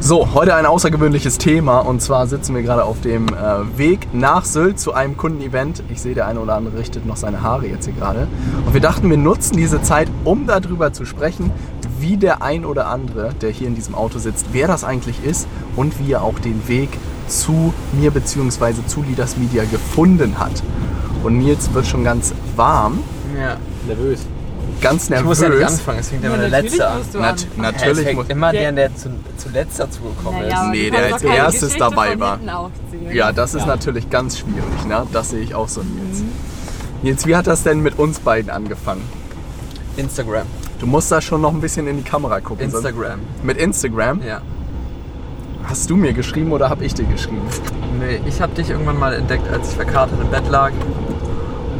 So, heute ein außergewöhnliches Thema und zwar sitzen wir gerade auf dem äh, Weg nach Sylt zu einem Kundenevent. Ich sehe, der eine oder andere richtet noch seine Haare jetzt hier gerade. Und wir dachten, wir nutzen diese Zeit, um darüber zu sprechen, wie der ein oder andere, der hier in diesem Auto sitzt, wer das eigentlich ist und wie er auch den Weg zu mir bzw. zu Leaders Media gefunden hat. Und Nils wird schon ganz warm. Ja, nervös. Ganz nervös. Ich muss ja nicht anfangen, es fängt ja, Ja, immer der natürlich Letzte an. musst du Nat natürlich muss. fängt immer Der- der, der zu, zuletzt dazugekommen Naja, ist. Nee, der als erstes dabei war. Ja, das ist natürlich ganz schwierig, ne? Das sehe ich auch so, Nils. Nils, wie hat das denn mit uns beiden angefangen? Instagram. Du musst da schon noch ein bisschen in die Kamera gucken. sonst- Instagram. Mit Instagram? Ja. Hast du mir geschrieben oder habe ich dir geschrieben? Nee, ich habe dich irgendwann mal entdeckt, als ich verkatert im Bett lag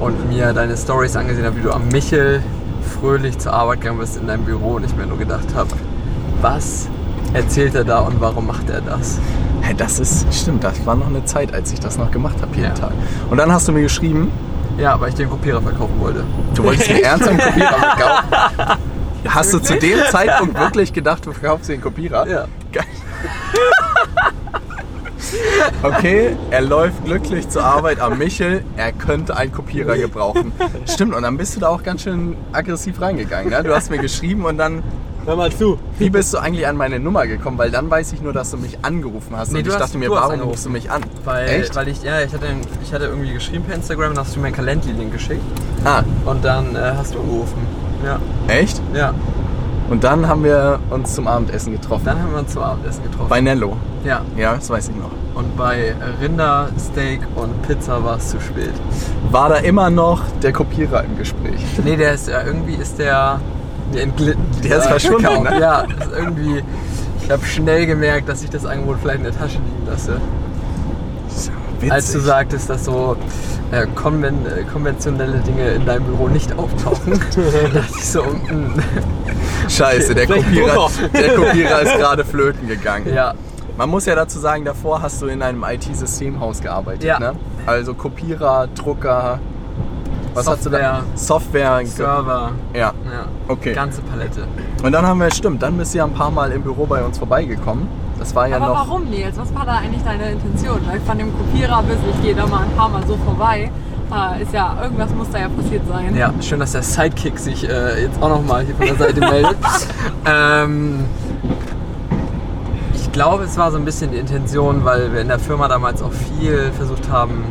und mir deine Stories angesehen habe, wie du am Michel fröhlich zur Arbeit gegangen bist in deinem Büro und ich mir nur gedacht habe, was erzählt er da und warum macht er das? Hä, das ist, stimmt, das war noch eine Zeit, als ich das noch gemacht habe jeden Ja. Tag. Und dann hast du mir geschrieben, Ja, weil ich den Kopierer verkaufen wollte. du wolltest mir ernst einen Kopierer verkaufen. Hast du zu dem Zeitpunkt wirklich gedacht, du verkaufst einen Kopierer? Ja. Geil. Okay, er läuft glücklich zur Arbeit am Michel. Er könnte einen Kopierer gebrauchen. Stimmt, und dann bist du da auch ganz schön aggressiv reingegangen. Ne? Du hast mir geschrieben und dann, Hör mal zu. wie bist du eigentlich an meine Nummer gekommen? Weil dann weiß ich nur, dass du mich angerufen hast. Nee, und ich hast- dachte mir, warum rufst du mich an? Weil, Echt? weil ich, ja, ich hatte, ich hatte irgendwie geschrieben per Instagram, dann hast du mir einen Calendly-Link geschickt ah, und dann äh, hast du angerufen. Ja. echt? Ja. Und dann haben wir uns zum Abendessen getroffen. Dann haben wir uns zum Abendessen getroffen. Bei Nello. ja. Ja, das weiß ich noch. Und bei Rinder, Steak und Pizza war es zu spät. War da immer noch der Kopierer im Gespräch? Nee, der ist ja irgendwie ist der, der entglitten. Der ist verschwunden, Account. ne? Ja, ist irgendwie. Ich habe schnell gemerkt, dass ich das Angebot vielleicht in der Tasche liegen lasse. Witzig. Als du sagtest, dass so äh, konven äh, konventionelle Dinge in deinem Büro nicht auftauchen, so, Scheiße, der Kopierer, der Kopierer ist gerade flöten gegangen. ja, Man muss ja dazu sagen, davor hast du in einem IT-Systemhaus gearbeitet. Ja. Ne? Also Kopierer, Drucker, was hast du da? Software. Server, Ja, ja, Okay. ganze Palette. und dann haben wir, stimmt, dann bist du ja ein paar Mal im Büro bei uns vorbeigekommen. Das war ja Aber noch. warum, Nils? Was war da eigentlich deine Intention? Weil von dem Kopierer bis ich gehe da mal ein paar Mal so vorbei. Ist ja, irgendwas muss da ja passiert sein. Ja, schön, dass der Sidekick sich äh, jetzt auch nochmal hier von der Seite meldet. ähm, ich glaube, es war so ein bisschen die Intention, weil wir in der Firma damals auch viel versucht haben,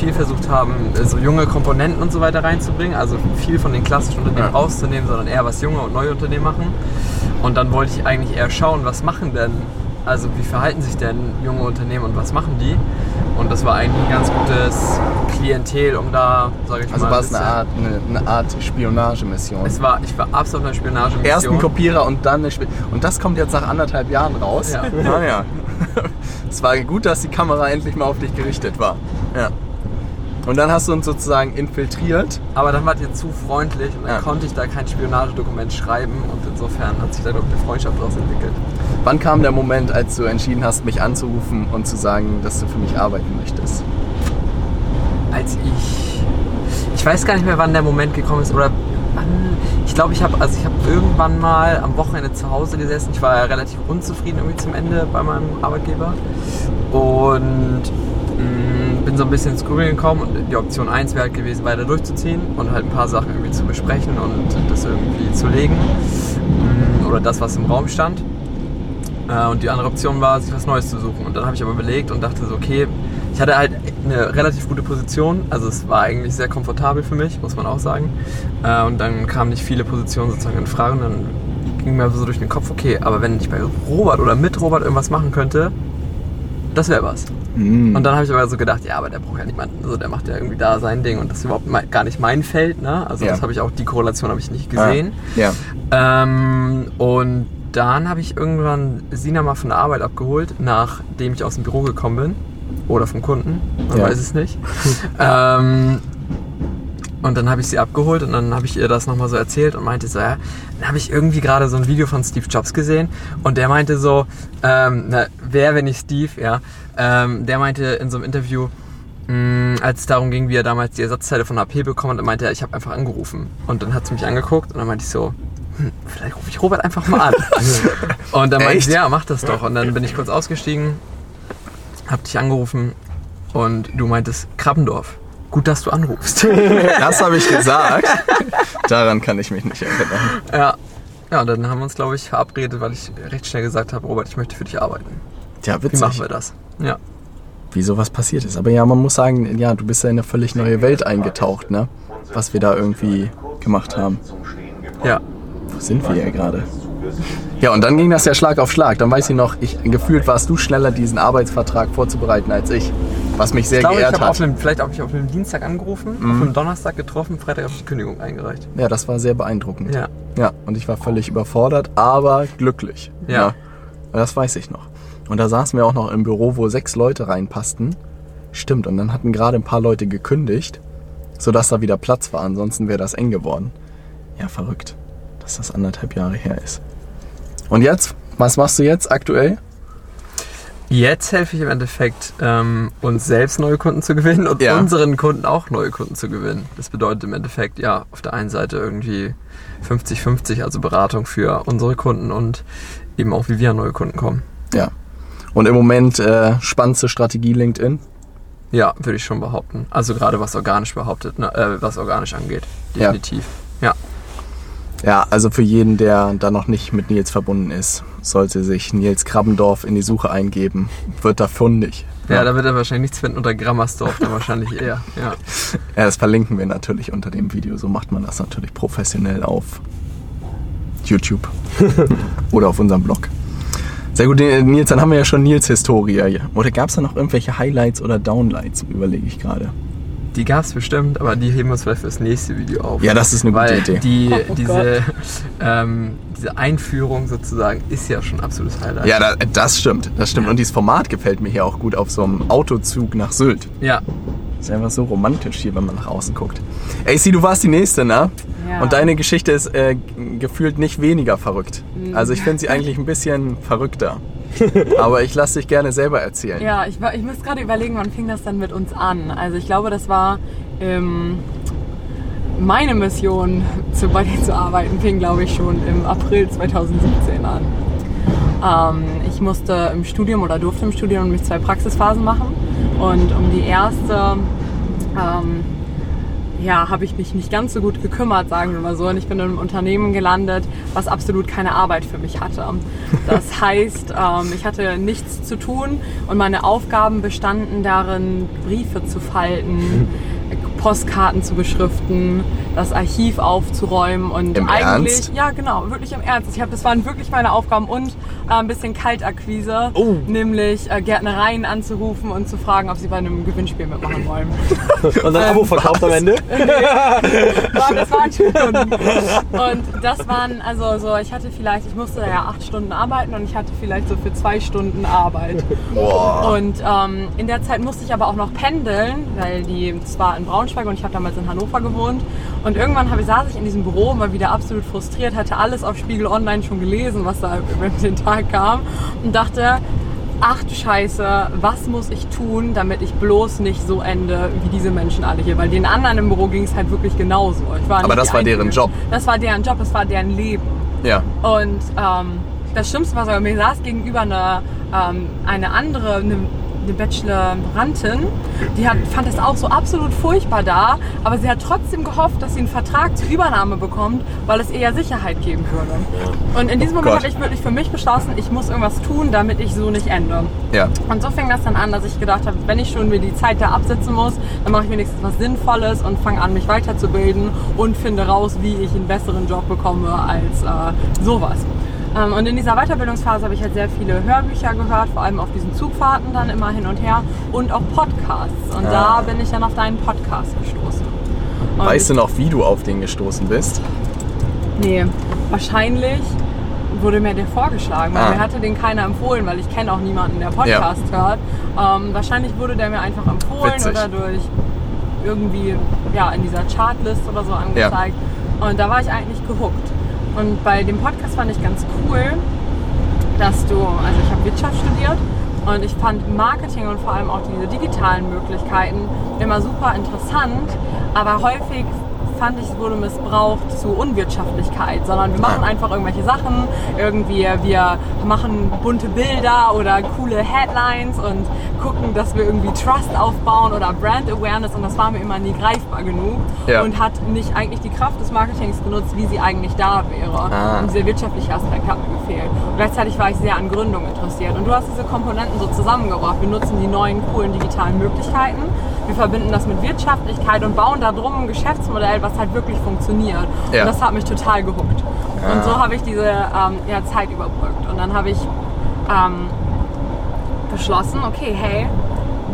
viel versucht haben, äh, so junge Komponenten und so weiter reinzubringen. Also viel von den klassischen Unternehmen Ja. rauszunehmen, sondern eher was junge und neue Unternehmen machen. Und dann wollte ich eigentlich eher schauen, was machen denn, also wie verhalten sich denn junge Unternehmen und was machen die? Und das war eigentlich ein ganz gutes Klientel, um da, sage ich Also mal, war ein es eine Art, eine, eine Art Spionagemission. Es war, ich war absolut eine Spionage. Erst ein Kopierer und dann eine Sp Und das kommt jetzt nach anderthalb Jahren raus. Ja. Naja. Es war gut, dass die Kamera endlich mal auf dich gerichtet war. Ja. Und dann hast du uns sozusagen infiltriert. Aber dann wart ihr zu freundlich und dann Ja. konnte ich da kein Spionagedokument schreiben und insofern hat sich da ich eine Freundschaft daraus entwickelt. Wann kam der Moment, als du entschieden hast, mich anzurufen und zu sagen, dass du für mich arbeiten möchtest? Als ich, ich weiß gar nicht mehr, wann der Moment gekommen ist oder wann, ich glaube, ich habe, also ich habe irgendwann mal am Wochenende zu Hause gesessen. Ich war ja relativ unzufrieden irgendwie zum Ende bei meinem Arbeitgeber und bin so ein bisschen ins Grübeln gekommen und die Option 1 wäre halt gewesen, weiter durchzuziehen und halt ein paar Sachen irgendwie zu besprechen und das irgendwie zu legen mh, oder das, was im Raum stand. Äh, Und die andere Option war, sich was Neues zu suchen. Und dann habe ich aber überlegt und dachte so, okay, ich hatte halt eine relativ gute Position. Also es war eigentlich sehr komfortabel für mich, muss man auch sagen. Äh, Und dann kamen nicht viele Positionen sozusagen in Frage. Und dann ging mir so durch den Kopf, okay, aber wenn ich bei Robert oder mit Robert irgendwas machen könnte, das wäre was. Mhm. Und dann habe ich aber so gedacht, ja, aber der braucht ja niemanden, also der macht ja irgendwie da sein Ding und das ist überhaupt mei- gar nicht mein Feld, ne? Also Ja. das habe ich auch, die Korrelation habe ich nicht gesehen. Ja. Ähm, und dann habe ich irgendwann Sina mal von der Arbeit abgeholt, nachdem ich aus dem Büro gekommen bin. Oder vom Kunden, man Ja. weiß es nicht. ähm, und dann habe ich sie abgeholt und dann habe ich ihr das nochmal so erzählt und meinte so, ja, dann habe ich irgendwie gerade so ein Video von Steve Jobs gesehen und der meinte so, ähm, na, wer, wenn nicht Steve, ja, ähm, der meinte in so einem Interview, mh, als es darum ging, wie er damals die Ersatzteile von HP bekommen hat, meinte er, ich habe einfach angerufen. Und dann hat sie mich angeguckt und dann meinte ich so, hm, vielleicht rufe ich Robert einfach mal an. und dann meinte sie, ja, mach das doch. Und dann bin ich kurz ausgestiegen, hab dich angerufen und du meintest, Krabbendorf. Gut, dass du anrufst. Das habe ich gesagt. Daran kann ich mich nicht erinnern. ja. Ja, dann haben wir uns, glaube ich, verabredet, weil ich recht schnell gesagt habe, Robert, ich möchte für dich arbeiten. Wie witzig. machen wir das? Ja. wie sowas passiert ist. Aber ja, man muss sagen, ja, du bist ja in eine völlig neue Welt eingetaucht, ne? Was wir da irgendwie gemacht haben. Ja. Wo sind wir hier gerade? Ja, und dann ging das ja Schlag auf Schlag. Dann weiß ich noch, ich, gefühlt warst du schneller, diesen Arbeitsvertrag vorzubereiten als ich. Was mich sehr Ich glaube, ich geehrt habe auf hat. einem, vielleicht habe ich auf einem Dienstag angerufen, Mhm. auf einem Donnerstag getroffen, Freitag habe ich die Kündigung eingereicht. Ja, das war sehr beeindruckend. Ja. Ja, und ich war völlig überfordert, aber glücklich. Ja. Und Das weiß ich noch. Und da saßen wir auch noch im Büro, wo sechs Leute reinpassten. Stimmt, und dann hatten gerade ein paar Leute gekündigt, sodass da wieder Platz war. Ansonsten wäre das eng geworden. Ja, verrückt, dass das anderthalb Jahre her ist. Und jetzt? Was machst du jetzt aktuell? Jetzt helfe ich im Endeffekt, ähm, uns selbst neue Kunden zu gewinnen und Ja. unseren Kunden auch neue Kunden zu gewinnen. Das bedeutet im Endeffekt, ja, auf der einen Seite irgendwie 50-50, also Beratung für unsere Kunden und eben auch, wie wir an neue Kunden kommen. Ja. Und im Moment äh, spannendste Strategie LinkedIn. Ja, würde ich schon behaupten. Also gerade was organisch behauptet, ne, äh, was organisch angeht. Definitiv. Ja. Ja, also für jeden, der da noch nicht mit Nils verbunden ist, sollte sich Nils Krabbendorf in die Suche eingeben. Wird da fundig. Ja, da wird er wahrscheinlich nichts finden unter Grammersdorf, dann wahrscheinlich eher. Ja. Ja, das verlinken wir natürlich unter dem Video. So macht man das natürlich professionell auf YouTube oder auf unserem Blog. Sehr gut, Nils, dann haben wir ja schon Nils Historie. Oder gab es da noch irgendwelche Highlights oder Downlights, überlege ich gerade. Die gab es bestimmt, aber die heben wir uns vielleicht fürs nächste Video auf. Ja, das ist eine gute Weil Idee. Die, Oh diese, ähm, diese Einführung sozusagen ist ja schon ein absolutes Highlight. Ja, da, das stimmt, das stimmt. Und dieses Format gefällt mir hier auch gut auf so einem Autozug nach Sylt. Ja, Ist einfach so romantisch hier, wenn man nach außen guckt. AC, du warst die Nächste, ne? Ja. Und deine Geschichte ist äh, gefühlt nicht weniger verrückt. Also ich finde sie eigentlich ein bisschen verrückter. Aber ich lasse dich gerne selber erzählen. Ja, ich, ich muss gerade überlegen, wann fing das dann mit uns an? Also ich glaube, das war ähm, meine Mission, zu, bei dir zu arbeiten, fing glaube ich schon im April 2017 an. Ähm, ich musste im Studium oder durfte im Studium nämlich zwei Praxisphasen machen und um die erste ähm, ja, habe ich mich nicht ganz so gut gekümmert, sagen wir mal so. Und ich bin in einem Unternehmen gelandet, was absolut keine Arbeit für mich hatte. Das heißt, ähm, ich hatte nichts zu tun und meine Aufgaben bestanden darin, Briefe zu falten, Postkarten zu beschriften, das Archiv aufzuräumen und Im eigentlich, Ernst? ja genau, wirklich im Ernst. Ich hab, das waren wirklich meine Aufgaben und äh, ein bisschen Kaltakquise, Oh. nämlich äh, Gärtnereien anzurufen und zu fragen, ob sie bei einem Gewinnspiel mitmachen wollen. Und dann Abo verkauft am Ende. War- das waren Stunden. Und das waren, also so, ich hatte vielleicht, ich musste ja acht Stunden arbeiten und ich hatte vielleicht so für zwei Stunden Arbeit. Boah. Und ähm, in der Zeit musste ich aber auch noch pendeln, weil die, das war in Braunschweig und ich habe damals in Hannover gewohnt. Und irgendwann ich, saß ich in diesem Büro, mal wieder absolut frustriert, hatte alles auf Spiegel Online schon gelesen, was da über den Tag kam und dachte, ach du Scheiße, was muss ich tun, damit ich bloß nicht so ende wie diese Menschen alle hier? Weil den anderen im Büro ging es halt wirklich genauso. Ich war Aber das war deren Einzige. Job. Das war deren Job, das war deren Leben. Ja. Und ähm, das Schlimmste war sogar, mir saß gegenüber eine, ähm, eine andere, eine, eine Bachelorantin, die hat, fand das auch so absolut furchtbar da, aber sie hat trotzdem gehofft, dass sie einen Vertrag zur Übernahme bekommt, weil es ihr ja Sicherheit geben würde. Und in diesem Moment Gott. habe ich wirklich für mich beschlossen, ich muss irgendwas tun, damit ich so nicht ende. Ja. Und so fing das dann an, dass ich gedacht habe, wenn ich schon mir die Zeit da absetzen muss, dann mache ich wenigstens was Sinnvolles und fange an, mich weiterzubilden und finde raus, wie ich einen besseren Job bekomme als äh, sowas. Ähm, und in dieser Weiterbildungsphase habe ich halt sehr viele Hörbücher gehört, vor allem auf diesen Zugfahrten dann immer hin und her und auch Podcasts. Und Ah. da bin ich dann auf deinen Podcast gestoßen. Und Weißt du noch, wie du auf den gestoßen bist? Nee, wahrscheinlich, wurde mir der vorgeschlagen. Weil Ah. Mir hatte den keiner empfohlen, weil ich kenne auch niemanden, der Podcast hört. Ähm, wahrscheinlich wurde der mir einfach empfohlen Witzig. oder durch irgendwie ja, in dieser Chartlist oder so angezeigt. Und da war ich eigentlich gehuckt. Und bei dem Podcast fand ich ganz cool, dass du, also ich habe Wirtschaft studiert und ich fand Marketing und vor allem auch diese digitalen Möglichkeiten immer super interessant, aber häufig fand ich, es wurde missbraucht zu Unwirtschaftlichkeit, sondern wir machen Ah. einfach irgendwelche Sachen, irgendwie wir machen bunte Bilder oder coole Headlines und gucken, dass wir irgendwie Trust aufbauen oder Brand Awareness und das war mir immer nie greifbar genug Ja. und hat nicht eigentlich die Kraft des Marketings genutzt, wie sie eigentlich da wäre. Ah. Und dieser wirtschaftliche Aspekt hat mir gefehlt. Und gleichzeitig war ich sehr an Gründung interessiert. Und du hast diese Komponenten so zusammengebracht. Wir nutzen die neuen coolen digitalen Möglichkeiten. Wir verbinden das mit Wirtschaftlichkeit und bauen da drum ein Geschäftsmodell, was halt wirklich funktioniert. Ja. Und das hat mich total gehuckt. Ah. Und so habe ich diese ähm, ja, Zeit überbrückt. Und dann habe ich ähm, beschlossen, okay, hey,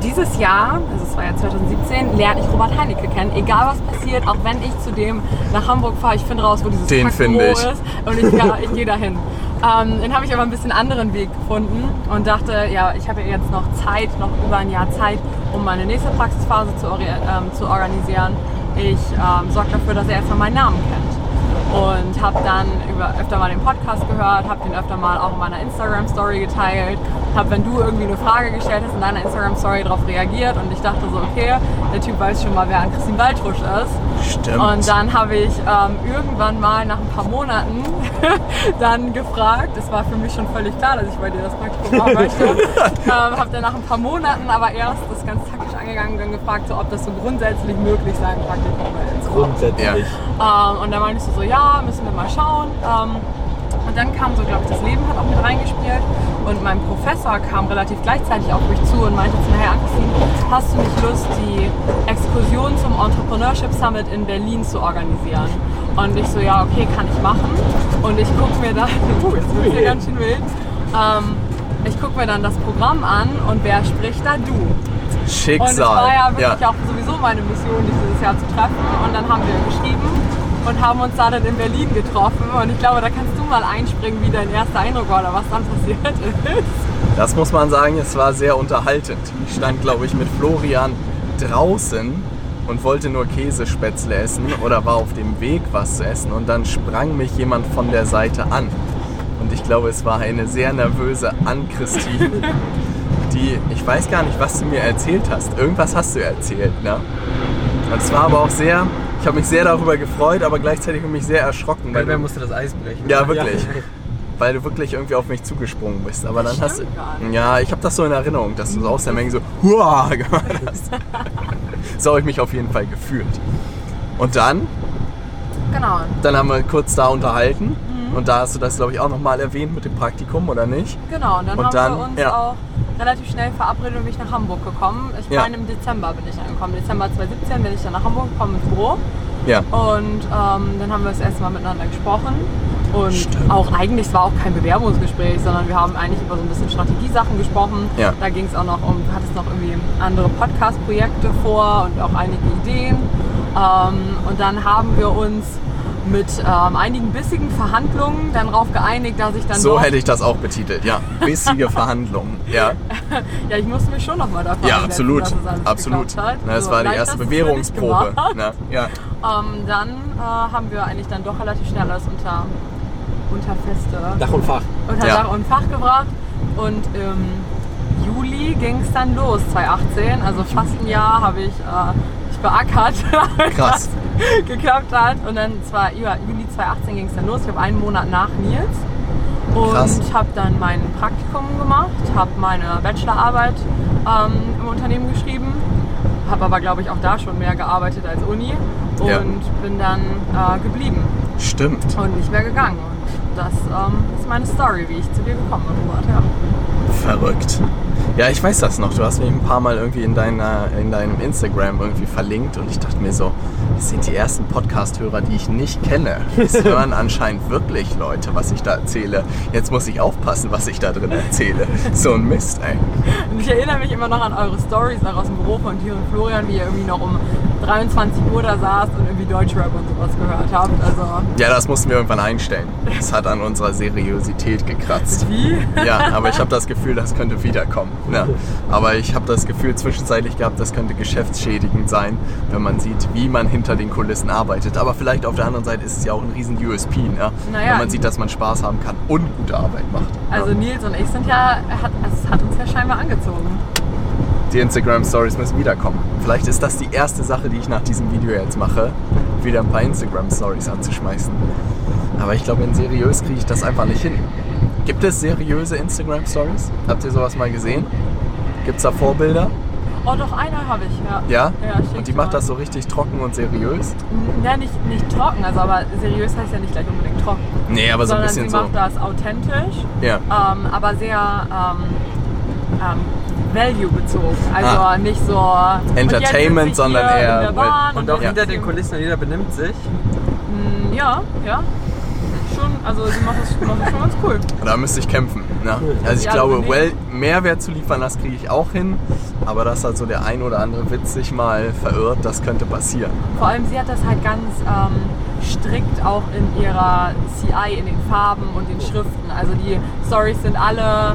dieses Jahr, also es war ja 2017, lerne ich Robert Heinecke kennen. Egal was passiert, auch wenn ich zu dem nach Hamburg fahre, ich finde raus, wo dieses Den finde ich. ist und ich, ja, ich gehe dahin. Ähm, dann habe ich aber ein bisschen anderen Weg gefunden und dachte, ja, ich habe ja jetzt noch Zeit, noch über ein Jahr Zeit, um meine nächste Praxisphase zu, ähm, zu organisieren. Ich ähm, sorge dafür, dass er erstmal meinen Namen kennt und habe dann über, öfter mal den Podcast gehört, habe den öfter mal auch in meiner Instagram Story geteilt, habe, wenn du irgendwie eine Frage gestellt hast, in deiner Instagram Story darauf reagiert und ich dachte so, okay, der Typ weiß schon mal, wer an Christine Waldrusch ist. Stimmt. Und dann habe ich ähm, irgendwann mal nach ein paar Monaten dann gefragt, es war für mich schon völlig klar, dass ich bei dir das Praktikum machen möchte, ähm, habe dann nach ein paar Monaten aber erst das ganz angegangen und dann gefragt, so, ob das so grundsätzlich möglich sein Praktikum ist. Grundsätzlich. Ja. Ähm, und dann meinte ich so, ja, müssen wir mal schauen. Ähm, und dann kam so, glaube ich, das Leben hat auch mit reingespielt. Und mein Professor kam relativ gleichzeitig auf mich zu und meinte zu mir, hey hast du nicht Lust, die Exkursion zum Entrepreneurship Summit in Berlin zu organisieren? Und ich so, ja, okay, kann ich machen. Und ich gucke mir dann, uh, jetzt wird hier ganz schön wild. Ähm, ich gucke mir dann das Programm an und wer spricht da? Du. Schicksal. Und es war ja wirklich ja. auch sowieso meine Mission, dich dieses Jahr zu treffen. Und dann haben wir geschrieben und haben uns da dann in Berlin getroffen. Und ich glaube, da kannst du mal einspringen, wie dein erster Eindruck war oder was dann passiert ist. Das muss man sagen, es war sehr unterhaltend. Ich stand, glaube ich, mit Florian draußen und wollte nur Käsespätzle essen oder war auf dem Weg, was zu essen. Und dann sprang mich jemand von der Seite an. Und ich glaube, es war eine sehr nervöse Ann-Christine, die, ich weiß gar nicht, was du mir erzählt hast. Irgendwas hast du erzählt, ne? Und es war aber auch sehr, ich habe mich sehr darüber gefreut, aber gleichzeitig mich sehr erschrocken. Weil Wer du, musste das Eis brechen? ja, wirklich. Weil du wirklich irgendwie auf mich zugesprungen bist. Aber dann hast du. stimmt gar nicht. Ja, ich habe das so in Erinnerung, dass du so aus der Menge so Hua gemacht hast. so habe ich mich auf jeden Fall gefühlt. Und dann, Genau. dann haben wir kurz da unterhalten. Mhm. Und da hast du das, glaube ich, auch nochmal erwähnt mit dem Praktikum, oder nicht? Genau, und dann Und haben dann, wir uns ja. auch relativ schnell verabredet und bin ich nach Hamburg gekommen. Ich Ja. meine, im Dezember bin ich angekommen. Dezember 2017 bin ich dann nach Hamburg gekommen ins Büro. Ja. Und ähm, dann haben wir das erste Mal miteinander gesprochen. Und Stimmt. auch eigentlich, es war auch kein Bewerbungsgespräch, sondern wir haben eigentlich über so ein bisschen Strategiesachen gesprochen. Ja. Da ging es auch noch um, du hattest noch irgendwie andere Podcast-Projekte vor und auch einige Ideen. Ähm, und dann haben wir uns mit ähm, einigen bissigen Verhandlungen dann darauf geeinigt, dass ich dann So hätte ich das auch betitelt, ja. Bissige Verhandlungen, ja. ja, ich musste mich schon nochmal dafür Ja, absolut, dass es alles absolut. Na, das Also, war die erste Bewährungsprobe. gemacht. Ne? Ja. Ähm, dann äh, haben wir eigentlich dann doch relativ schnell alles unter, unter feste Dach und Fach. unter Ja. Dach und Fach gebracht. Und im Juli ging es dann los, 2018. Also fast ein Jahr habe ich, äh, ich beackert, Krass. geklappt hat. Und dann zwar ja, Juli 2018 ging es dann los. Ich habe einen Monat nach Nils. Und Krass. habe dann mein Praktikum gemacht, habe meine Bachelorarbeit ähm, im Unternehmen geschrieben, habe aber glaube ich auch da schon mehr gearbeitet als Uni und Ja. bin dann äh, geblieben Stimmt. und nicht mehr gegangen. Und das ähm, ist meine Story, wie ich zu dir gekommen bin, Robert. Ja. Verrückt. Ja, ich weiß das noch. Du hast mich ein paar Mal irgendwie in, deiner, in deinem Instagram irgendwie verlinkt und ich dachte mir so, das sind die ersten Podcast-Hörer, die ich nicht kenne. Es hören anscheinend wirklich Leute, was ich da erzähle. Jetzt muss ich aufpassen, was ich da drin erzähle. So ein Mist, ey. Und ich erinnere mich immer noch an eure Stories auch aus dem Büro von dir und Florian, wie ihr irgendwie noch um 23 Uhr da saßt und irgendwie Deutschrap und sowas gehört habt. Also, Ja, das mussten wir irgendwann einstellen. Das hat an unserer Seriosität gekratzt. wie? Ja, aber ich habe das Gefühl, das könnte wiederkommen. Ja. Aber ich habe das Gefühl zwischenzeitlich gehabt, das könnte geschäftsschädigend sein, wenn man sieht, wie man hinter den Kulissen arbeitet. Aber vielleicht auf der anderen Seite ist es ja auch ein riesen USP, ne? Naja. wenn man sieht, dass man Spaß haben kann und gute Arbeit macht. Also ja. Nils und ich sind ja, hat, es hat uns ja scheinbar angezogen. Die Instagram Stories müssen wiederkommen. Vielleicht ist das die erste Sache, die ich nach diesem Video jetzt mache, wieder ein paar Instagram Stories anzuschmeißen. Aber ich glaube, in seriös kriege ich das einfach nicht hin. Gibt es seriöse Instagram Stories? Habt ihr sowas mal gesehen? Gibt es da Vorbilder? Oh, doch, einer habe ich, ja. Ja? Ja, Und die macht das so richtig trocken und seriös? Ja, nicht, nicht trocken, also aber seriös heißt ja nicht gleich unbedingt trocken. Nee, aber so ein bisschen sie so. macht das authentisch, Ja. ähm, aber sehr ähm, ähm, value-bezogen. Also Ah. nicht so Entertainment, und sondern eher Bahn Und auch Ja. hinter den Kulissen und jeder benimmt sich. Mm, Ja, ja. Schon, also sie macht das, macht das schon ganz cool. Da müsste ich kämpfen. Ne? Also ich Ja, glaube, well, Mehrwert zu liefern, das kriege ich auch hin. Aber dass halt so der ein oder andere Witz sich mal verirrt, das könnte passieren. Vor allem sie hat das halt ganz ähm, strikt auch in ihrer CI, in den Farben und den Schriften. Also die Stories sind alle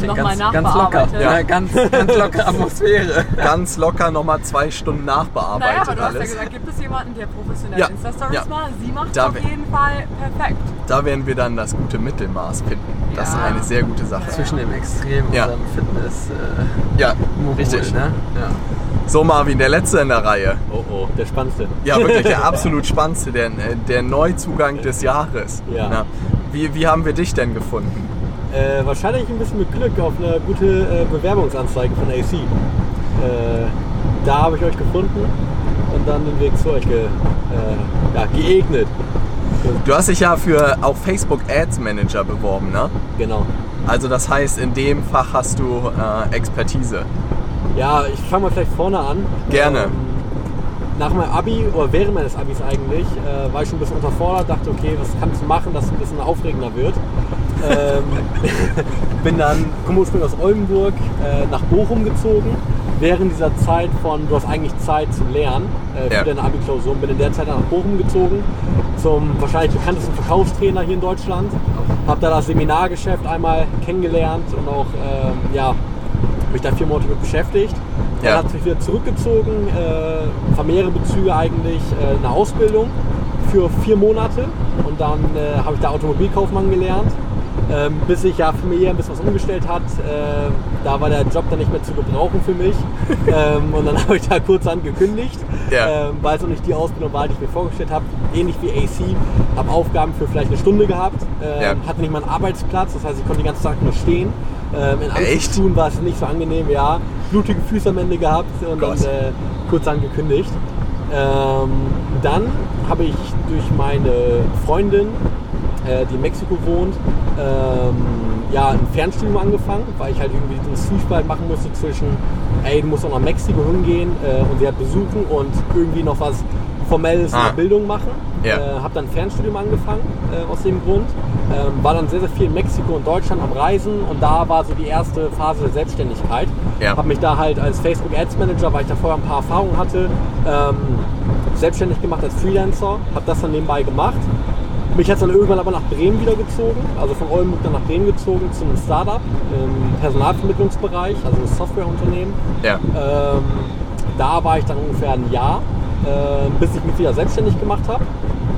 ähm, nochmal ganz, ganz locker. nachbearbeitet. Ja, ganz, ganz lockere Atmosphäre. Ganz locker nochmal zwei Stunden nachbearbeitet Naja, aber du hast ja alles. gesagt, gibt es jemanden, der professionell Ja, Insta-Stories ja. macht? Sie macht Da auf jeden Fall perfekt. Da werden wir dann das gute Mittelmaß finden. Das ist Ja. eine sehr gute Sache. Zwischen dem Extrem Ja. und dem Fitness. Äh, Ja, Mogul, richtig. Ne? Ja. So Marvin, der letzte in der Reihe. Oh oh, der spannendste. Ja, wirklich der absolut spannendste, der, der Neuzugang des Jahres. Ja. Na, wie, wie haben wir dich denn gefunden? Äh, wahrscheinlich ein bisschen mit Glück auf eine gute äh, Bewerbungsanzeige von AC. Äh, da habe ich euch gefunden und dann den Weg zu euch ge, äh, ja, geebnet. Du hast dich ja für auch Facebook Ads Manager beworben, ne? Genau. Also das heißt, in dem Fach hast du äh, Expertise. Ja, ich fange mal vielleicht vorne an. Gerne. Ähm, nach meinem Abi oder während meines Abis eigentlich äh, war ich schon ein bisschen unterfordert, dachte, okay, was kannst du machen, dass es ein bisschen aufregender wird. Ähm, bin dann, komme ursprünglich aus Oldenburg, äh, nach Bochum gezogen. Während dieser Zeit von, du hast eigentlich Zeit zu lernen äh, für Ja. deine Abi-Klausur. Bin in der Zeit nach Bochum gezogen, zum wahrscheinlich bekanntesten Verkaufstrainer hier in Deutschland. Habe da das Seminargeschäft einmal kennengelernt und auch ähm, ja, mich da vier Monate mit beschäftigt. Dann Ja. hat sich wieder zurückgezogen, äh, familiäre Bezüge eigentlich, äh, eine Ausbildung für vier Monate und dann äh, habe ich da Automobilkaufmann gelernt, ähm, bis sich ja familiär ein bisschen was umgestellt hat. Äh, da war der Job dann nicht mehr zu gebrauchen für mich ähm, und dann habe ich da kurzerhand gekündigt, Ja. ähm, weil es noch nicht die Ausbildung war, die ich mir vorgestellt habe. Ähnlich wie AC, habe Aufgaben für vielleicht eine Stunde gehabt, ähm, Ja. hatte nicht mal einen Arbeitsplatz, das heißt ich konnte den ganzen Tag nur stehen. Ähm, in Echt? Anzugstun war es nicht so angenehm, ja. Blutige Füße am Ende gehabt und Gott. dann äh, kurz angekündigt. Ähm, dann habe ich durch meine Freundin, äh, die in Mexiko wohnt, ähm, ja, ein Fernstudium angefangen, weil ich halt irgendwie den Zwiespalt machen musste zwischen, ey, du musst auch nach Mexiko hingehen äh, und sie hat besuchen und irgendwie noch was Formelles in Ah. der Bildung machen. Ja. Äh, habe dann ein Fernstudium angefangen äh, aus dem Grund. Ähm, war dann sehr, sehr viel in Mexiko und Deutschland am Reisen und da war so die erste Phase der Selbstständigkeit. Ja. Habe mich da halt als Facebook Ads Manager, weil ich da vorher ein paar Erfahrungen hatte, ähm, selbstständig gemacht als Freelancer. Habe das dann nebenbei gemacht. Mich hat dann irgendwann aber nach Bremen wieder gezogen, also von Oldenburg dann nach Bremen gezogen zu einem Startup im Personalvermittlungsbereich, also ein Softwareunternehmen. Ja. Ähm, da war ich dann ungefähr ein Jahr, äh, bis ich mich wieder selbstständig gemacht habe.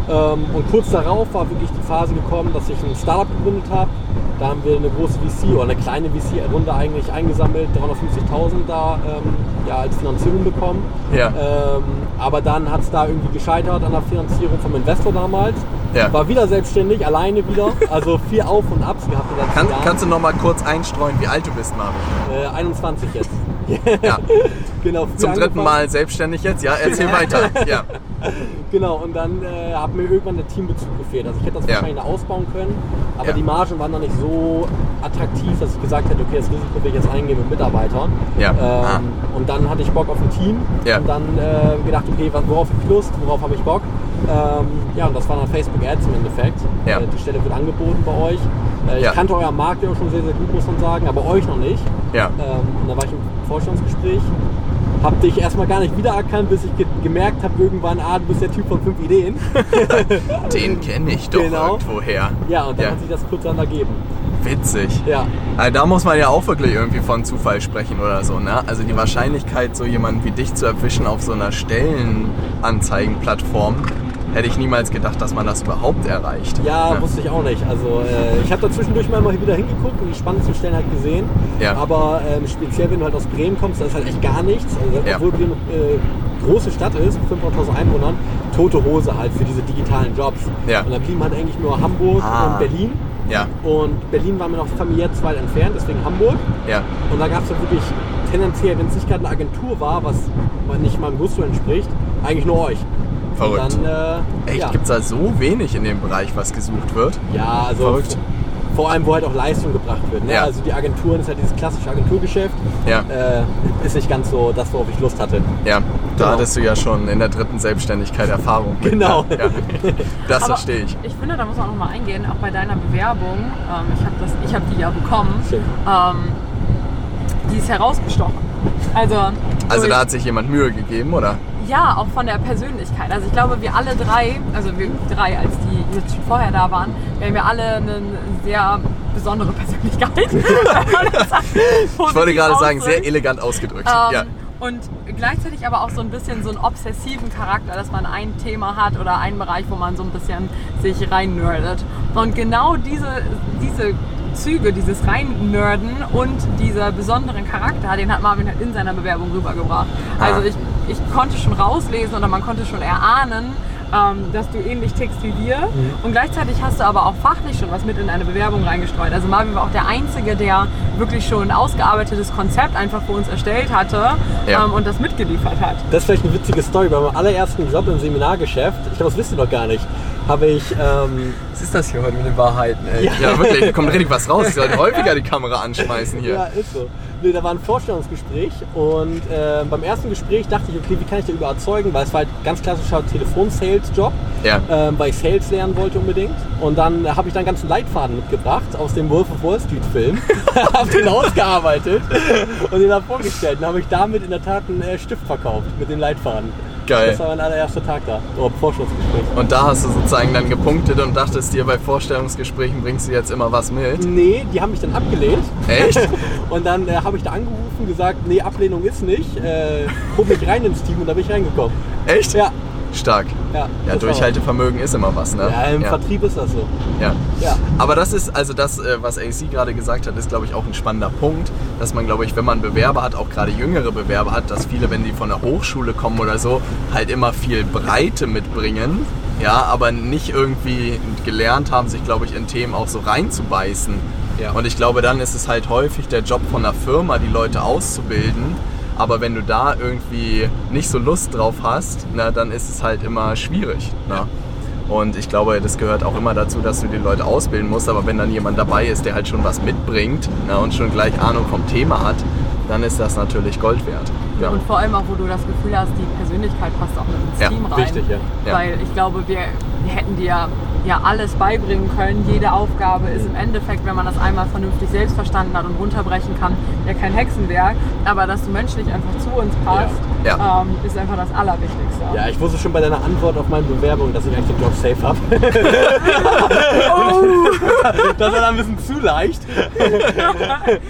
Ähm, und kurz darauf war wirklich die Phase gekommen, dass ich ein Startup gegründet habe. Da haben wir eine große VC oder eine kleine VC-Runde eigentlich eingesammelt, 350.000 da ähm, ja, als Finanzierung bekommen. Ja. Ähm, aber dann hat es da irgendwie gescheitert an der Finanzierung vom Investor damals. Ja. War wieder selbstständig, alleine wieder. Also viel Auf und Abs gehabt in Kann, Jahren. kannst du noch mal kurz einstreuen, wie alt du bist, Marvin? äh, 21 jetzt. Ja. genau, Zum dritten angefangen. Mal selbstständig jetzt? Ja, erzähl weiter. Ja. Genau, und dann äh, hat mir irgendwann der Teambezug gefehlt. Also ich hätte das Ja. wahrscheinlich noch ausbauen können, aber Ja. die Margen waren noch nicht so attraktiv, dass ich gesagt hätte, okay, das Risiko will ich jetzt eingehen mit Mitarbeitern. Ja. Ähm, Ah. Und dann hatte ich Bock auf ein Team Ja. und dann äh, gedacht, okay, worauf habe ich Lust, worauf habe ich Bock? Ähm, ja, und das war dann Facebook Ads im Endeffekt. Ja. Äh, die Stelle wird angeboten bei euch. Äh, ich Ja. kannte euer Markt ja auch schon sehr, sehr gut, muss man sagen, aber euch noch nicht. Ja. Ähm, und da war ich im Vorstellungsgespräch Hab dich erstmal gar nicht wiedererkannt, bis ich ge gemerkt habe irgendwann, ah, du bist der Typ von fünf Ideen. Den kenne ich doch Genau. irgendwoher. ja, und dann Ja. hat sich das kurz dann ergeben. Witzig. Ja. Also da muss man ja auch wirklich irgendwie von Zufall sprechen oder so, ne? Also die Wahrscheinlichkeit, so jemanden wie dich zu erwischen auf so einer Stellenanzeigenplattform, hätte ich niemals gedacht, dass man das überhaupt erreicht. Ja, ne? wusste ich auch nicht. Also äh, ich habe da zwischendurch mal wieder hingeguckt und die spannendsten Stellen halt gesehen. Ja. Aber ähm, speziell, wenn du halt aus Bremen kommst, da ist halt echt gar nichts. Also, Ja. Obwohl Bremen eine äh, große Stadt ist, mit 500.000 Einwohnern, tote Hose halt für diese digitalen Jobs. Ja. Und da blieben halt eigentlich nur Hamburg Ah. und Berlin. Ja, Und Berlin war mir noch familiär zu weit entfernt, deswegen Hamburg. ja. Und da gab es dann wirklich tendenziell, wenn es nicht gerade eine Agentur war, was nicht meinem Gusto entspricht, eigentlich nur euch. Verrückt. Und dann, äh, Echt, ja. gibt's da so wenig in dem Bereich, was gesucht wird? Ja, also Verrückt. vor allem, wo halt auch Leistung gebracht wird. Ne? Ja. Also die Agenturen ist halt dieses klassische Agenturgeschäft. Ja. Äh, ist nicht ganz so das, worauf ich Lust hatte. Ja, da Genau. hattest du ja schon in der dritten Selbstständigkeit Erfahrung. mit, Genau. ne? Ja. Das Aber verstehe ich. Ich finde, da muss man auch noch mal eingehen, auch bei deiner Bewerbung. Ähm, ich habe ich hab die ja bekommen. Ähm, die ist herausgestochen. Also, Also da hat sich jemand Mühe gegeben, oder? Ja, auch von der Persönlichkeit. Also ich glaube, wir alle drei, also wir drei, als die jetzt schon vorher da waren, wir haben ja alle eine sehr besondere Persönlichkeit. Ich wollte gerade sagen, sehr elegant. ausgedrückt. Ähm, ja. Und gleichzeitig aber auch so ein bisschen so einen obsessiven Charakter, dass man ein Thema hat oder einen Bereich, wo man so ein bisschen sich reinnördet. Und genau diese, diese Züge, dieses Reinnörden und dieser besonderen Charakter, den hat Marvin halt in seiner Bewerbung rübergebracht. Also Ah. ich, ich konnte schon rauslesen oder man konnte schon erahnen, ähm, dass du ähnlich tickst wie wir. Mhm. Und gleichzeitig hast du aber auch fachlich schon was mit in deine Bewerbung reingestreut. Also Marvin war auch der Einzige, der wirklich schon ein ausgearbeitetes Konzept einfach für uns erstellt hatte Ja. ähm, und das mitgeliefert hat. Das ist vielleicht eine witzige Story. Bei meinem allerersten Job im Seminargeschäft, ich glaube, das wisst ihr noch gar nicht, habe ich. Ähm, Was ist das hier heute mit den Wahrheiten, ey? Ja. ja, wirklich, da kommt richtig was raus. Ich sollte häufiger die Kamera anschmeißen hier. Ja, ist so. Nee, da war ein Vorstellungsgespräch und äh, beim ersten Gespräch dachte ich, okay, wie kann ich da überzeugen, weil es war halt ganz klassischer Telefon-Sales-Job, Ja. ähm, weil ich Sales lernen wollte unbedingt. Und dann habe ich dann einen ganzen Leitfaden mitgebracht aus dem Wolf of Wall Street-Film, habe den ausgearbeitet und den dann vorgestellt. Dann habe ich damit in der Tat einen äh, Stift verkauft mit dem Leitfaden. Geil. Das war mein allererster Tag da, oder Vorstellungsgespräch. Und da hast du sozusagen dann gepunktet und dachtest dir, bei Vorstellungsgesprächen bringst du jetzt immer was mit. Nee, die haben mich dann abgelehnt. Echt? Und dann äh, habe ich da angerufen, gesagt, nee, Ablehnung ist nicht. Äh, hol mich rein ins Team und da bin ich reingekommen. Echt? Ja, Stark. ja. Ja, Durchhaltevermögen ist immer was, ne? Ja, im Vertrieb ist das so. Ja. Ja. Aber das ist, also das, äh, was AC gerade gesagt hat, ist, glaube ich, auch ein spannender Punkt, dass man, glaube ich, wenn man Bewerber hat, auch gerade jüngere Bewerber hat, dass viele, wenn die von der Hochschule kommen oder so, halt immer viel Breite mitbringen, ja, aber nicht irgendwie gelernt haben, sich, glaube ich, in Themen auch so reinzubeißen. Ja. Und ich glaube, dann ist es halt häufig der Job von einer Firma, die Leute auszubilden. Aber wenn du da irgendwie nicht so Lust drauf hast, na, dann ist es halt immer schwierig. Ne? Und ich glaube, das gehört auch immer dazu, dass du die Leute ausbilden musst. Aber wenn dann jemand dabei ist, der halt schon was mitbringt na, und schon gleich Ahnung vom Thema hat, dann ist das natürlich Gold wert. Ja. Und vor allem auch, wo du das Gefühl hast, die Persönlichkeit passt auch mit ins Ja, Team rein. richtig, ja. Ja. Weil ich glaube, wir, wir hätten dir ja alles beibringen können. Jede Aufgabe ist im Endeffekt, wenn man das einmal vernünftig selbst verstanden hat und runterbrechen kann, ja kein Hexenwerk. Aber dass du menschlich einfach zu uns passt, Ja. Ja. Ähm, ist einfach das Allerwichtigste. Ja, ich wusste schon bei deiner Antwort auf meine Bewerbung, dass ich eigentlich den Job safe habe. Das war dann ein bisschen zu leicht.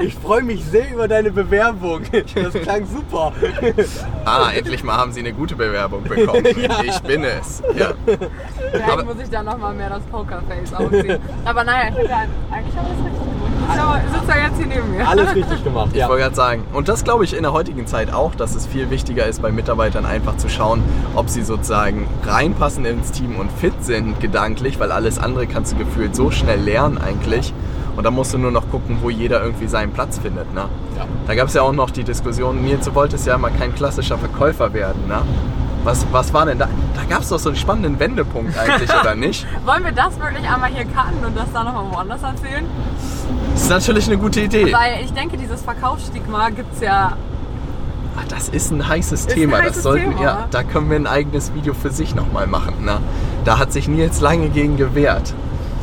Ich freue mich sehr über deine Bewerbung. Das klang super. Ah, endlich mal haben sie eine gute Bewerbung bekommen. Ich bin es. Ja. Vielleicht Aber- muss ich da nochmal mehr das Pokerface aufziehen. Aber naja, ich habe eigentlich alles richtig gemacht. Ich sitze ja jetzt hier neben mir. Alles richtig gemacht. Ich Ja. wollte gerade sagen, und das glaube ich in der heutigen Zeit auch, dass es viel wichtiger ist, bei Mitarbeitern einfach zu schauen, ob sie sozusagen reinpassen ins Team und fit sind gedanklich, weil alles andere kannst du gefühlt so schnell lernen eigentlich. Und da musst du nur noch gucken, wo jeder irgendwie seinen Platz findet. Ne? Ja. Da gab es ja auch noch die Diskussion, Nils, du wolltest ja mal kein klassischer Verkäufer werden. Ne? Was, was war denn da? Da gab es doch so einen spannenden Wendepunkt eigentlich, oder nicht? Wollen wir das wirklich einmal hier cutten und das dann nochmal woanders erzählen? Das ist natürlich eine gute Idee. Weil ich denke, dieses Verkaufsstigma gibt es ja. Ah, das ist ein heißes ein Thema. heißes das sollten, Thema. Ja, da können wir ein eigenes Video für sich nochmal machen. Ne? Da hat sich Nils lange gegen gewehrt.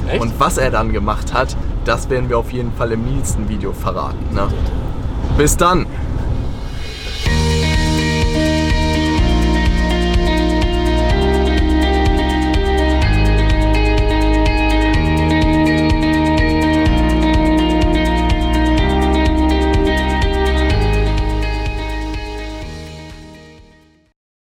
Echt? Und was er dann gemacht hat, das werden wir auf jeden Fall im nächsten Video verraten. Ne? Bis dann!